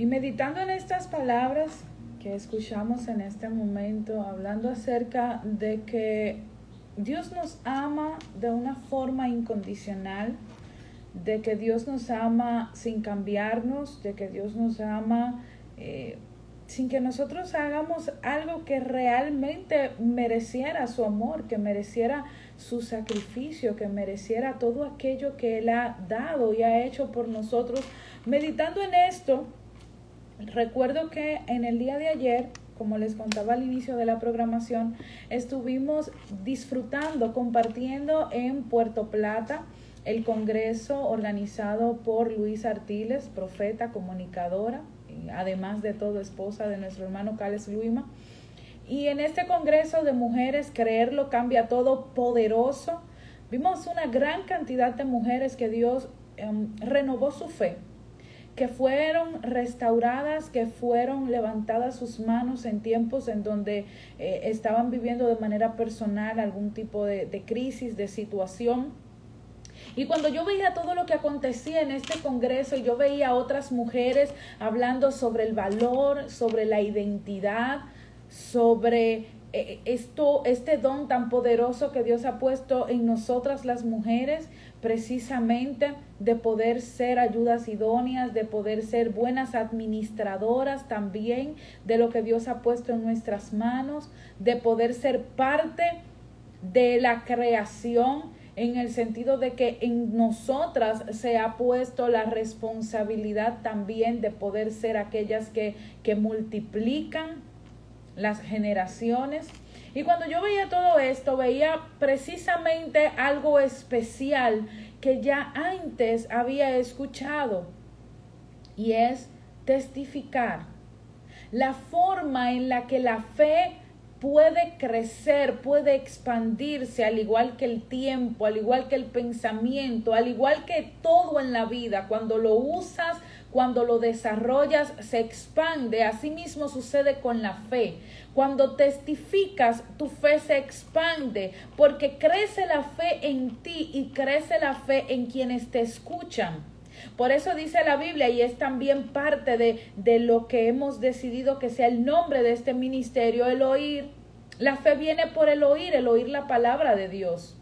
Y meditando en estas palabras que escuchamos en este momento, hablando acerca de que Dios nos ama de una forma incondicional, de que Dios nos ama sin cambiarnos, de que Dios nos ama eh, sin que nosotros hagamos algo que realmente mereciera su amor, que mereciera su sacrificio, que mereciera todo aquello que Él ha dado y ha hecho por nosotros. Meditando en esto, recuerdo que en el día de ayer, como les contaba al inicio de la programación, estuvimos disfrutando, compartiendo en Puerto Plata el congreso organizado por Luis Artiles, profeta, comunicadora, además de todo esposa de nuestro hermano Cales Luima. Y en este Congreso de Mujeres, Creerlo Cambia Todo, poderoso, vimos una gran cantidad de mujeres que Dios em, renovó su fe, que fueron restauradas, que fueron levantadas sus manos en tiempos en donde eh, estaban viviendo de manera personal algún tipo de, de crisis, de situación. Y cuando yo veía todo lo que acontecía en este congreso, yo veía a otras mujeres hablando sobre el valor, sobre la identidad, sobre esto, este don tan poderoso que Dios ha puesto en nosotras las mujeres, precisamente de poder ser ayudas idóneas, de poder ser buenas administradoras también de lo que Dios ha puesto en nuestras manos, de poder ser parte de la creación en el sentido de que en nosotras se ha puesto la responsabilidad también de poder ser aquellas que, que multiplican las generaciones. Y cuando yo veía todo esto, veía precisamente algo especial que ya antes había escuchado y es testificar la forma en la que la fe puede crecer, puede expandirse, al igual que el tiempo, al igual que el pensamiento, al igual que todo en la vida. Cuando lo usas, cuando lo desarrollas, se expande. Asimismo sucede con la fe. Cuando testificas, tu fe se expande porque crece la fe en ti y crece la fe en quienes te escuchan. Por eso dice la Biblia y es también parte de, de lo que hemos decidido que sea el nombre de este ministerio, el oír. La fe viene por el oír, el oír la palabra de Dios.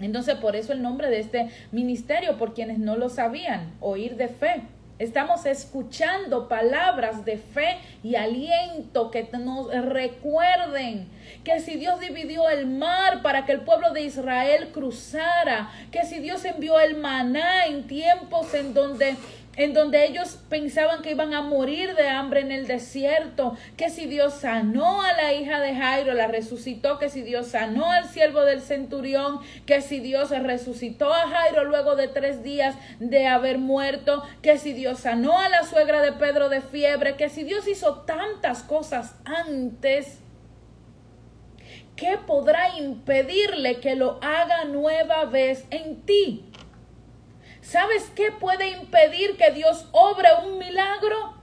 Entonces, por eso el nombre de este ministerio, por quienes no lo sabían, oír de fe. Estamos escuchando palabras de fe y aliento que nos recuerden que si Dios dividió el mar para que el pueblo de Israel cruzara, que si Dios envió el maná en tiempos en donde en donde ellos pensaban que iban a morir de hambre en el desierto, que si Dios sanó a la hija de Jairo, la resucitó, que si Dios sanó al siervo del centurión, que si Dios resucitó a Jairo luego de tres días de haber muerto, que si Dios sanó a la suegra de Pedro de fiebre, que si Dios hizo tantas cosas antes, ¿qué podrá impedirle que lo haga nueva vez en ti? ¿Sabes qué puede impedir que Dios obre un milagro?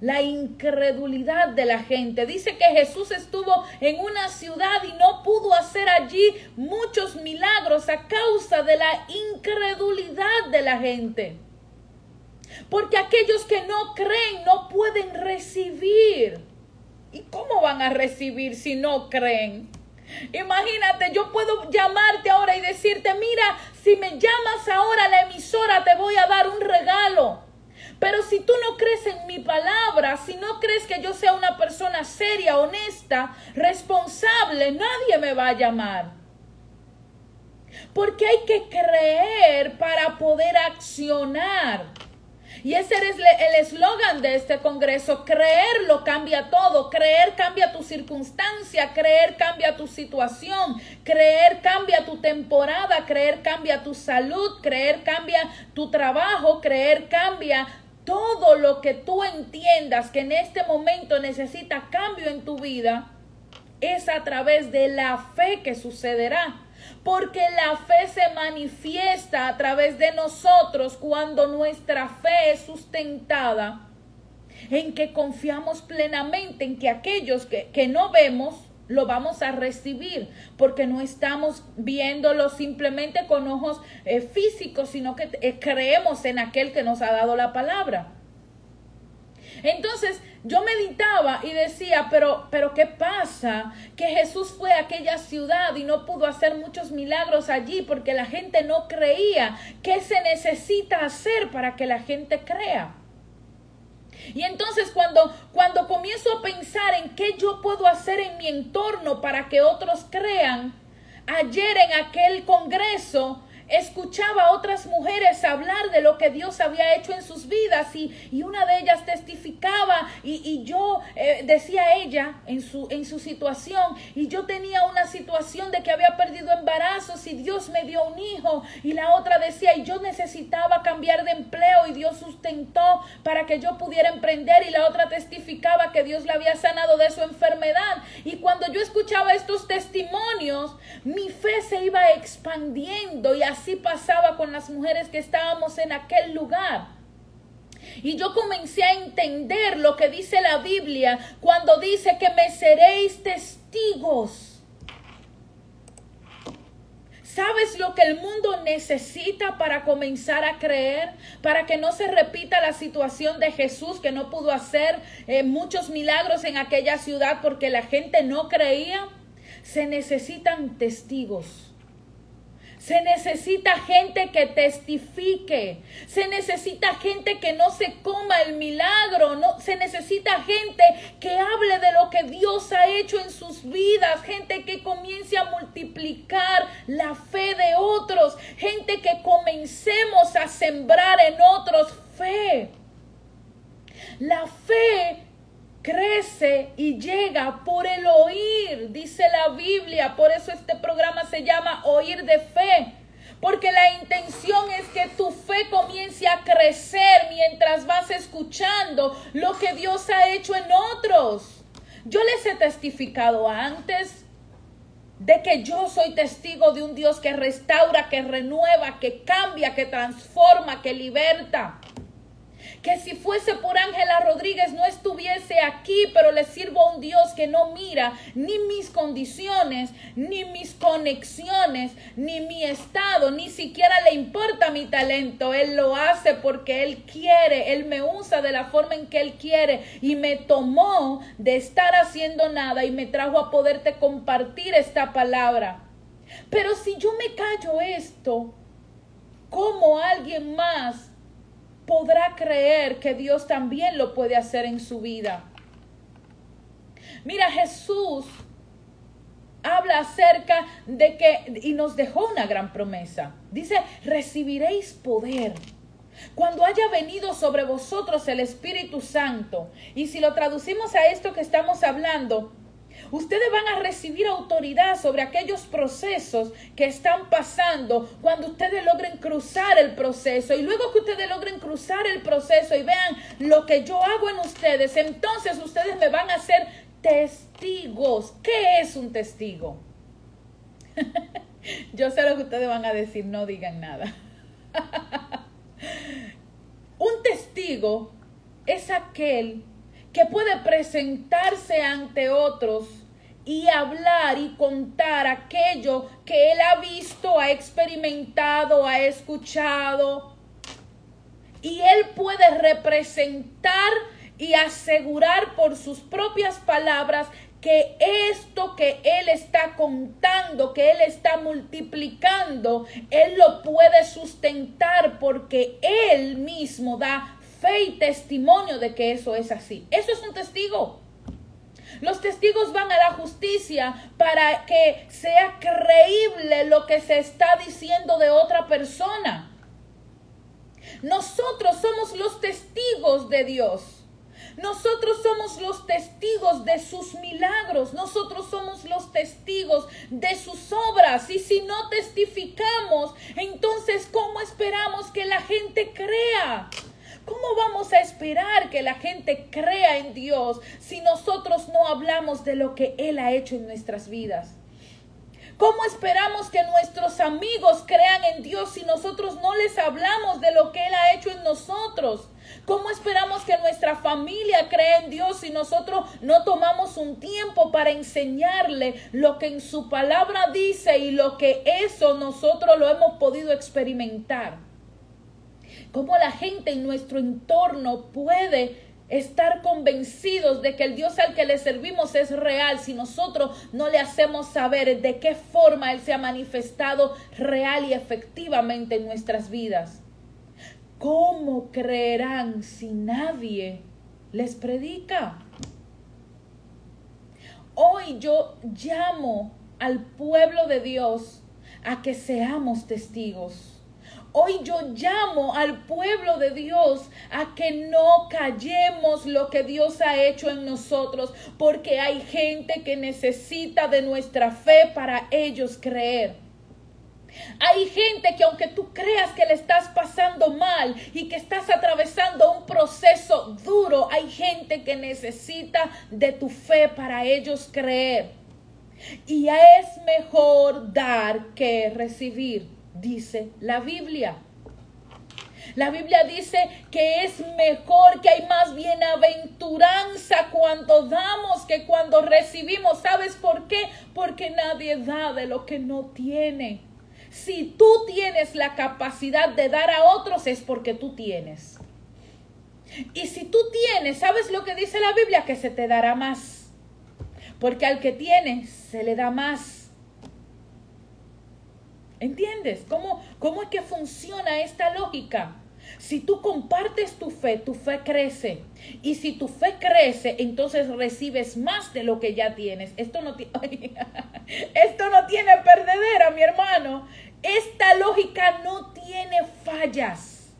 La incredulidad de la gente. Dice que Jesús estuvo en una ciudad y no pudo hacer allí muchos milagros a causa de la incredulidad de la gente. Porque aquellos que no creen no pueden recibir. ¿Y cómo van a recibir si no creen? Imagínate, yo puedo llamarte ahora y decirte, mira, si me llamas ahora a la emisora te voy a dar un regalo. Pero si tú no crees en mi palabra, si no crees que yo sea una persona seria, honesta, responsable, nadie me va a llamar. Porque hay que creer para poder accionar. Y ese es el eslogan de este Congreso. Creerlo cambia todo. Creer cambia tu circunstancia. Creer cambia tu situación. Creer cambia tu temporada. Creer cambia tu salud. Creer cambia tu trabajo. Creer cambia todo lo que tú entiendas que en este momento necesita cambio en tu vida. Es a través de la fe que sucederá porque la fe se manifiesta a través de nosotros cuando nuestra fe es sustentada en que confiamos plenamente en que aquellos que, no vemos lo vamos a recibir, porque no estamos viéndolo simplemente con ojos eh, físicos, sino que eh, creemos en aquel que nos ha dado la palabra. Entonces yo meditaba y decía, pero, pero ¿qué pasa? Que Jesús fue a aquella ciudad y no pudo hacer muchos milagros allí porque la gente no creía. ¿Qué se necesita hacer para que la gente crea? Y entonces cuando, cuando comienzo a pensar en qué yo puedo hacer en mi entorno para que otros crean, ayer en aquel congreso escuchaba a otras mujeres hablar de lo que Dios había hecho en sus vidas y, y una de ellas testificaba y, y yo eh, decía ella en su, en su situación y yo tenía una situación de que había perdido embarazos y Dios me dio un hijo y la otra decía y yo necesitaba cambiar de empleo y Dios sustentó para que yo pudiera emprender y la otra testificaba que Dios la había sanado de su enfermedad. Y cuando yo escuchaba estos testimonios mi fe se iba expandiendo y así así pasaba con las mujeres que estábamos en aquel lugar. Y yo comencé a entender lo que dice la Biblia cuando dice que me seréis testigos. ¿Sabes lo que el mundo necesita para comenzar a creer? Para que no se repita la situación de Jesús que no pudo hacer eh, muchos milagros en aquella ciudad porque la gente no creía. Se necesitan testigos. Se necesita gente que testifique. Se necesita gente que no se coma el milagro. No, se necesita gente que hable de lo que Dios ha hecho en sus vidas. Gente que comience a multiplicar la fe de otros. Gente que comencemos a sembrar en otros fe. La fe crece y llega por el oír, dice la Biblia. Por eso este programa se llama Oír de Fe. Porque la intención es que tu fe comience a crecer mientras vas escuchando lo que Dios ha hecho en otros. Yo les he testificado antes de que yo soy testigo de un Dios que restaura, que renueva, que cambia, que transforma, que liberta que si fuese por Ángela Rodríguez no estuviese aquí, pero le sirvo a un Dios que no mira ni mis condiciones, ni mis conexiones, ni mi estado, ni siquiera le importa mi talento. Él lo hace porque Él quiere, Él me usa de la forma en que Él quiere y me tomó de estar haciendo nada y me trajo a poderte compartir esta palabra. Pero si yo me callo esto, ¿cómo alguien más podrá creer que Dios también lo puede hacer en su vida. Mira, Jesús habla acerca de que, y nos dejó una gran promesa. Dice, recibiréis poder cuando haya venido sobre vosotros el Espíritu Santo. Y si lo traducimos a esto que estamos hablando, Ustedes van a recibir autoridad sobre aquellos procesos que están pasando cuando ustedes logren cruzar el proceso. Y luego que ustedes logren cruzar el proceso y vean lo que yo hago en ustedes, entonces ustedes me van a ser testigos. ¿Qué es un testigo? yo sé lo que ustedes van a decir, no digan nada. un testigo es aquel que puede presentarse ante otros y hablar y contar aquello que él ha visto, ha experimentado, ha escuchado. Y él puede representar y asegurar por sus propias palabras que esto que Él está contando, que Él está multiplicando, Él lo puede sustentar porque Él mismo da fe y testimonio de que eso es así. Eso es un testigo. Los testigos van a la justicia para que sea creíble lo que se está diciendo de otra persona. Nosotros somos los testigos de Dios. Nosotros somos los testigos de sus milagros. Nosotros somos los testigos de sus obras. Y si no testificamos, entonces ¿cómo esperamos que la gente crea? ¿Cómo vamos a esperar que la gente crea en Dios si nosotros no hablamos de lo que Él ha hecho en nuestras vidas? ¿Cómo esperamos que nuestros amigos crean en Dios si nosotros no les hablamos de lo que Él ha hecho en nosotros? ¿Cómo esperamos que nuestra familia crea en Dios si nosotros no tomamos un tiempo para enseñarle lo que en su palabra dice y lo que eso nosotros lo hemos podido experimentar? Cómo la gente en nuestro entorno puede estar convencidos de que el Dios al que le servimos es real si nosotros no le hacemos saber de qué forma Él se ha manifestado real y efectivamente en nuestras vidas. ¿Cómo creerán si nadie les predica? Hoy yo llamo al pueblo de Dios a que seamos testigos Hoy yo llamo al pueblo de Dios a que no callemos lo que Dios ha hecho en nosotros, porque hay gente que necesita de nuestra fe para ellos creer. Hay gente que aunque tú creas que le estás pasando mal y que estás atravesando un proceso duro, hay gente que necesita de tu fe para ellos creer. Y es mejor dar que recibir dice la Biblia. La Biblia dice que es mejor, que hay más bienaventuranza cuando damos que cuando recibimos. ¿Sabes por qué? Porque nadie da de lo que no tiene. Si tú tienes la capacidad de dar a otros es porque tú tienes. Y si tú tienes, ¿sabes lo que dice la Biblia? Que se te dará más. Porque al que tiene, se le da más. ¿Entiendes? ¿Cómo, ¿Cómo es que funciona esta lógica? Si tú compartes tu fe, tu fe crece. Y si tu fe crece, entonces recibes más de lo que ya tienes. Esto no, Esto no tiene perdedera, mi hermano. Esta lógica no tiene fallas.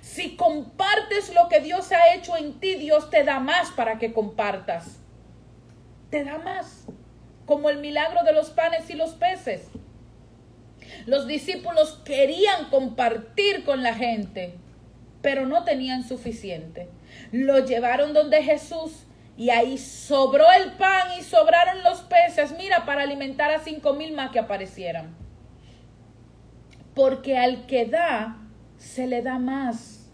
Si compartes lo que Dios ha hecho en ti, Dios te da más para que compartas. Te da más. Como el milagro de los panes y los peces. Los discípulos querían compartir con la gente, pero no tenían suficiente. Lo llevaron donde Jesús y ahí sobró el pan y sobraron los peces, mira, para alimentar a cinco mil más que aparecieran. Porque al que da, se le da más.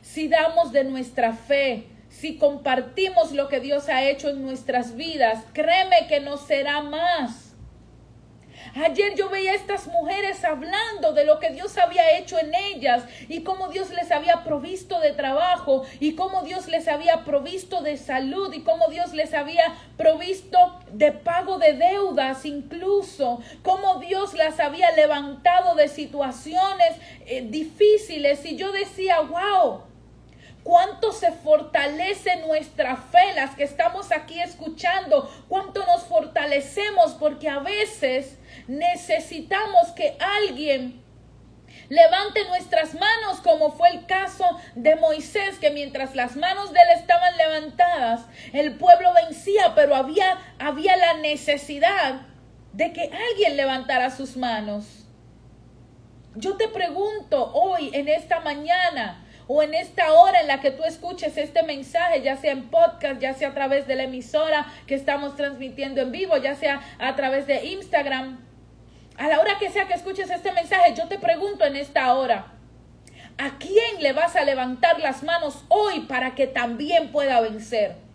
Si damos de nuestra fe, si compartimos lo que Dios ha hecho en nuestras vidas, créeme que nos será más. Ayer yo veía a estas mujeres hablando de lo que Dios había hecho en ellas y cómo Dios les había provisto de trabajo y cómo Dios les había provisto de salud y cómo Dios les había provisto de pago de deudas incluso, cómo Dios las había levantado de situaciones eh, difíciles. Y yo decía, wow, cuánto se fortalece nuestra fe, las que estamos aquí escuchando, cuánto nos fortalecemos, porque a veces necesitamos que alguien levante nuestras manos, como fue el caso de Moisés, que mientras las manos de él estaban levantadas, el pueblo vencía, pero había, había la necesidad de que alguien levantara sus manos. Yo te pregunto hoy, en esta mañana, o en esta hora en la que tú escuches este mensaje, ya sea en podcast, ya sea a través de la emisora que estamos transmitiendo en vivo, ya sea a través de Instagram, a la hora que sea que escuches este mensaje, yo te pregunto en esta hora, ¿a quién le vas a levantar las manos hoy para que también pueda vencer?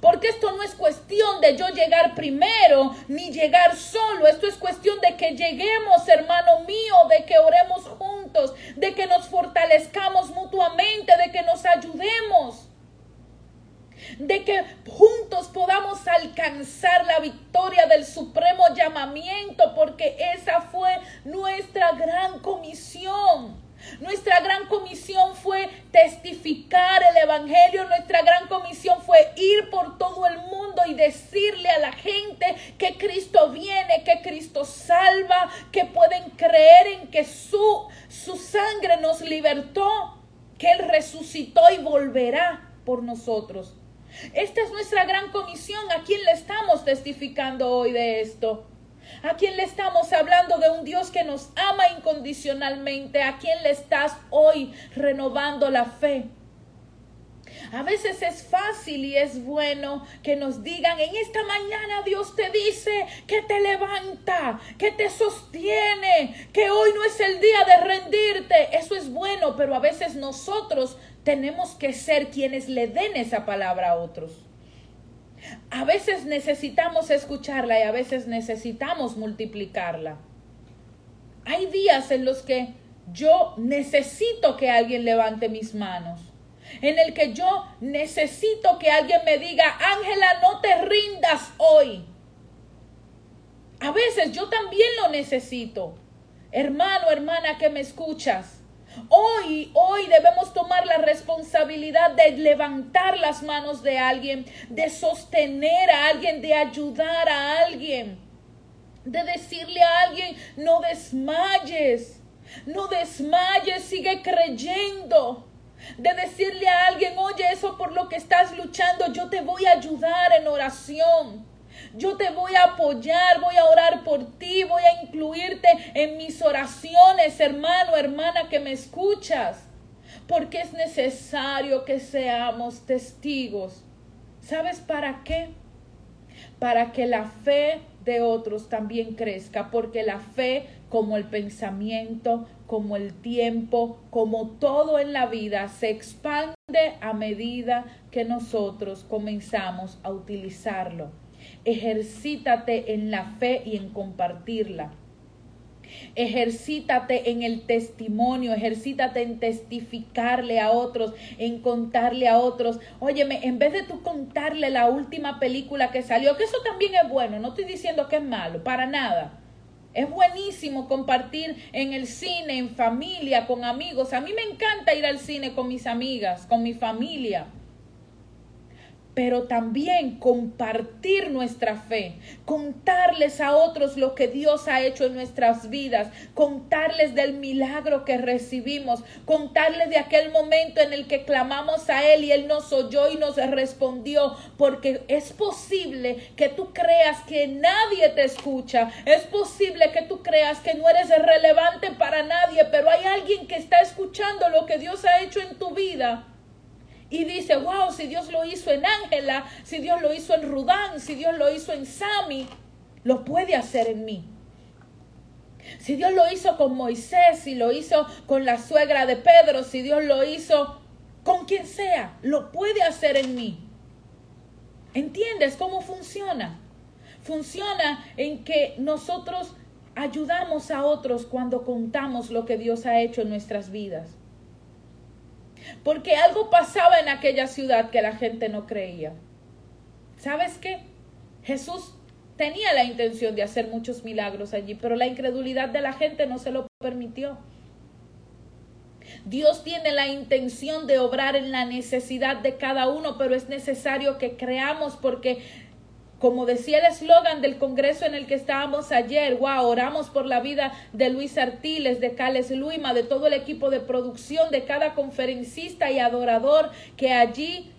Porque esto no es cuestión de yo llegar primero ni llegar solo. Esto es cuestión de que lleguemos, hermano mío, de que oremos juntos, de que nos fortalezcamos mutuamente, de que nos ayudemos. De que juntos podamos alcanzar la victoria del supremo llamamiento, porque esa fue nuestra gran comisión. Nuestra gran comisión fue testificar el Evangelio. Nuestra gran comisión fue ir por todo el mundo y decirle a la gente que Cristo viene, que Cristo salva, que pueden creer en que su, su sangre nos libertó, que Él resucitó y volverá por nosotros. Esta es nuestra gran comisión. ¿A quién le estamos testificando hoy de esto? ¿A quién le estamos hablando de un Dios que nos ama incondicionalmente? ¿A quién le estás hoy renovando la fe? A veces es fácil y es bueno que nos digan, en esta mañana Dios te dice que te levanta, que te sostiene, que hoy no es el día de rendirte. Eso es bueno, pero a veces nosotros tenemos que ser quienes le den esa palabra a otros. A veces necesitamos escucharla y a veces necesitamos multiplicarla. Hay días en los que yo necesito que alguien levante mis manos. en el que yo necesito que alguien me diga, Ángela, no te rindas hoy. A veces yo también lo necesito. Hermano, hermana que me escuchas. Hoy, hoy debemos tomar la responsabilidad de levantar las manos de alguien, de sostener a alguien, de ayudar a alguien, de decirle a alguien, no desmayes, no desmayes, sigue creyendo. De decirle a alguien, oye, eso por lo que estás luchando, yo te voy a ayudar en oración. Yo te voy a apoyar, voy a orar por ti, voy a incluirte en mis oraciones, hermano, hermana que me escuchas. Porque es necesario que seamos testigos. ¿Sabes para qué? Para que la fe de otros también crezca, porque la fe, como el pensamiento, como el tiempo, como todo en la vida, se expande a medida que nosotros comenzamos a utilizarlo. Ejercítate en la fe y en compartirla. Ejercítate en el testimonio, ejercítate en testificarle a otros, en contarle a otros. Óyeme, en vez de tú contarle la última película que salió, que eso también es bueno, no estoy diciendo que es malo, para nada. Es buenísimo compartir en el cine, en familia, con amigos. A mí me encanta ir al cine con mis amigas, con mi familia pero también compartir nuestra fe, contarles a otros lo que Dios ha hecho en nuestras vidas, contarles del milagro que recibimos, contarles de aquel momento en el que clamamos a Él y Él nos oyó y nos respondió, porque es posible que tú creas que nadie te escucha, es posible que tú creas que no eres relevante para nadie, pero hay alguien que está escuchando lo que Dios ha hecho en tu vida y dice, wow, si Dios lo hizo en Ángela, si Dios lo hizo en Rudán, si Dios lo hizo en Sami, lo puede hacer en mí. Si Dios lo hizo con Moisés, si lo hizo con la suegra de Pedro, si Dios lo hizo con quien sea, lo puede hacer en mí. ¿Entiendes cómo funciona? Funciona en que nosotros ayudamos a otros cuando contamos lo que Dios ha hecho en nuestras vidas. Porque algo pasaba en aquella ciudad que la gente no creía. ¿Sabes qué? Jesús tenía la intención de hacer muchos milagros allí, pero la incredulidad de la gente no se lo permitió. Dios tiene la intención de obrar en la necesidad de cada uno, pero es necesario que creamos porque como decía el eslogan del congreso en el que estábamos ayer, wow, oramos por la vida de Luis Artiles, de Cales Luima, de todo el equipo de producción, de cada conferencista y adorador que allí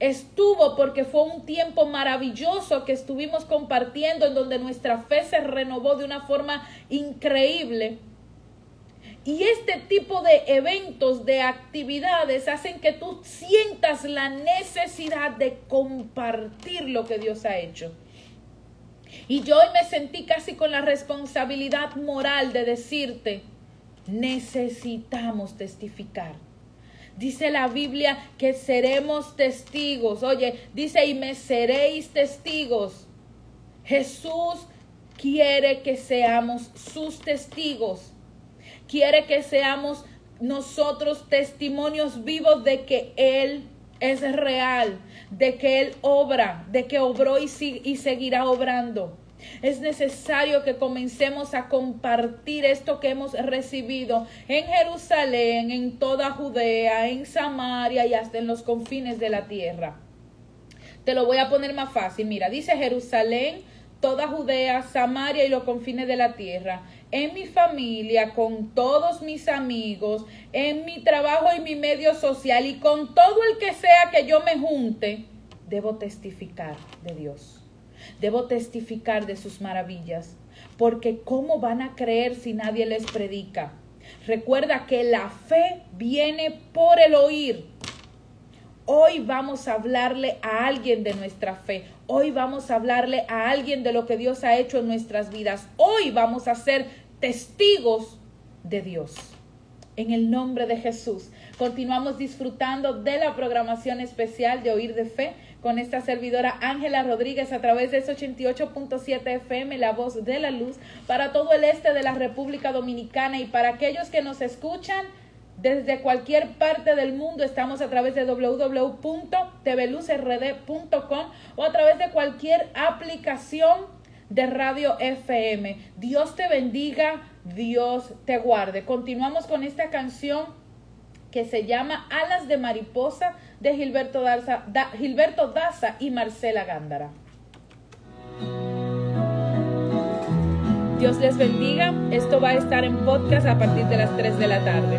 estuvo porque fue un tiempo maravilloso que estuvimos compartiendo en donde nuestra fe se renovó de una forma increíble. Y este tipo de eventos, de actividades, hacen que tú sientas la necesidad de compartir lo que Dios ha hecho. Y yo hoy me sentí casi con la responsabilidad moral de decirte, necesitamos testificar. Dice la Biblia que seremos testigos. Oye, dice, y me seréis testigos. Jesús quiere que seamos sus testigos quiere que seamos nosotros testimonios vivos de que Él es real, de que Él obra, de que obró y, y seguirá obrando. Es necesario que comencemos a compartir esto que hemos recibido en Jerusalén, en toda Judea, en Samaria y hasta en los confines de la tierra. Te lo voy a poner más fácil. Mira, dice Jerusalén, toda Judea, Samaria y los confines de la tierra en mi familia, con todos mis amigos, en mi trabajo y mi medio social y con todo el que sea que yo me junte, debo testificar de Dios. Debo testificar de sus maravillas. Porque ¿cómo van a creer si nadie les predica? Recuerda que la fe viene por el oír. Hoy vamos a hablarle a alguien de nuestra fe. Hoy vamos a hablarle a alguien de lo que Dios ha hecho en nuestras vidas. Hoy vamos a ser testigos de Dios. En el nombre de Jesús. Continuamos disfrutando de la programación especial de Oír de Fe con esta servidora Ángela Rodríguez a través de ese 88.7 FM, La Voz de la Luz, para todo el este de la República Dominicana y para aquellos que nos escuchan desde cualquier parte del mundo. Estamos a través de www.tvluzrd.com o a través de cualquier aplicación de Radio FM. Dios te bendiga, Dios te guarde. Continuamos con esta canción que se llama Alas de Mariposa de Gilberto Daza, Gilberto Daza y Marcela Gándara. Dios les bendiga. Esto va a estar en podcast a partir de las 3 de la tarde.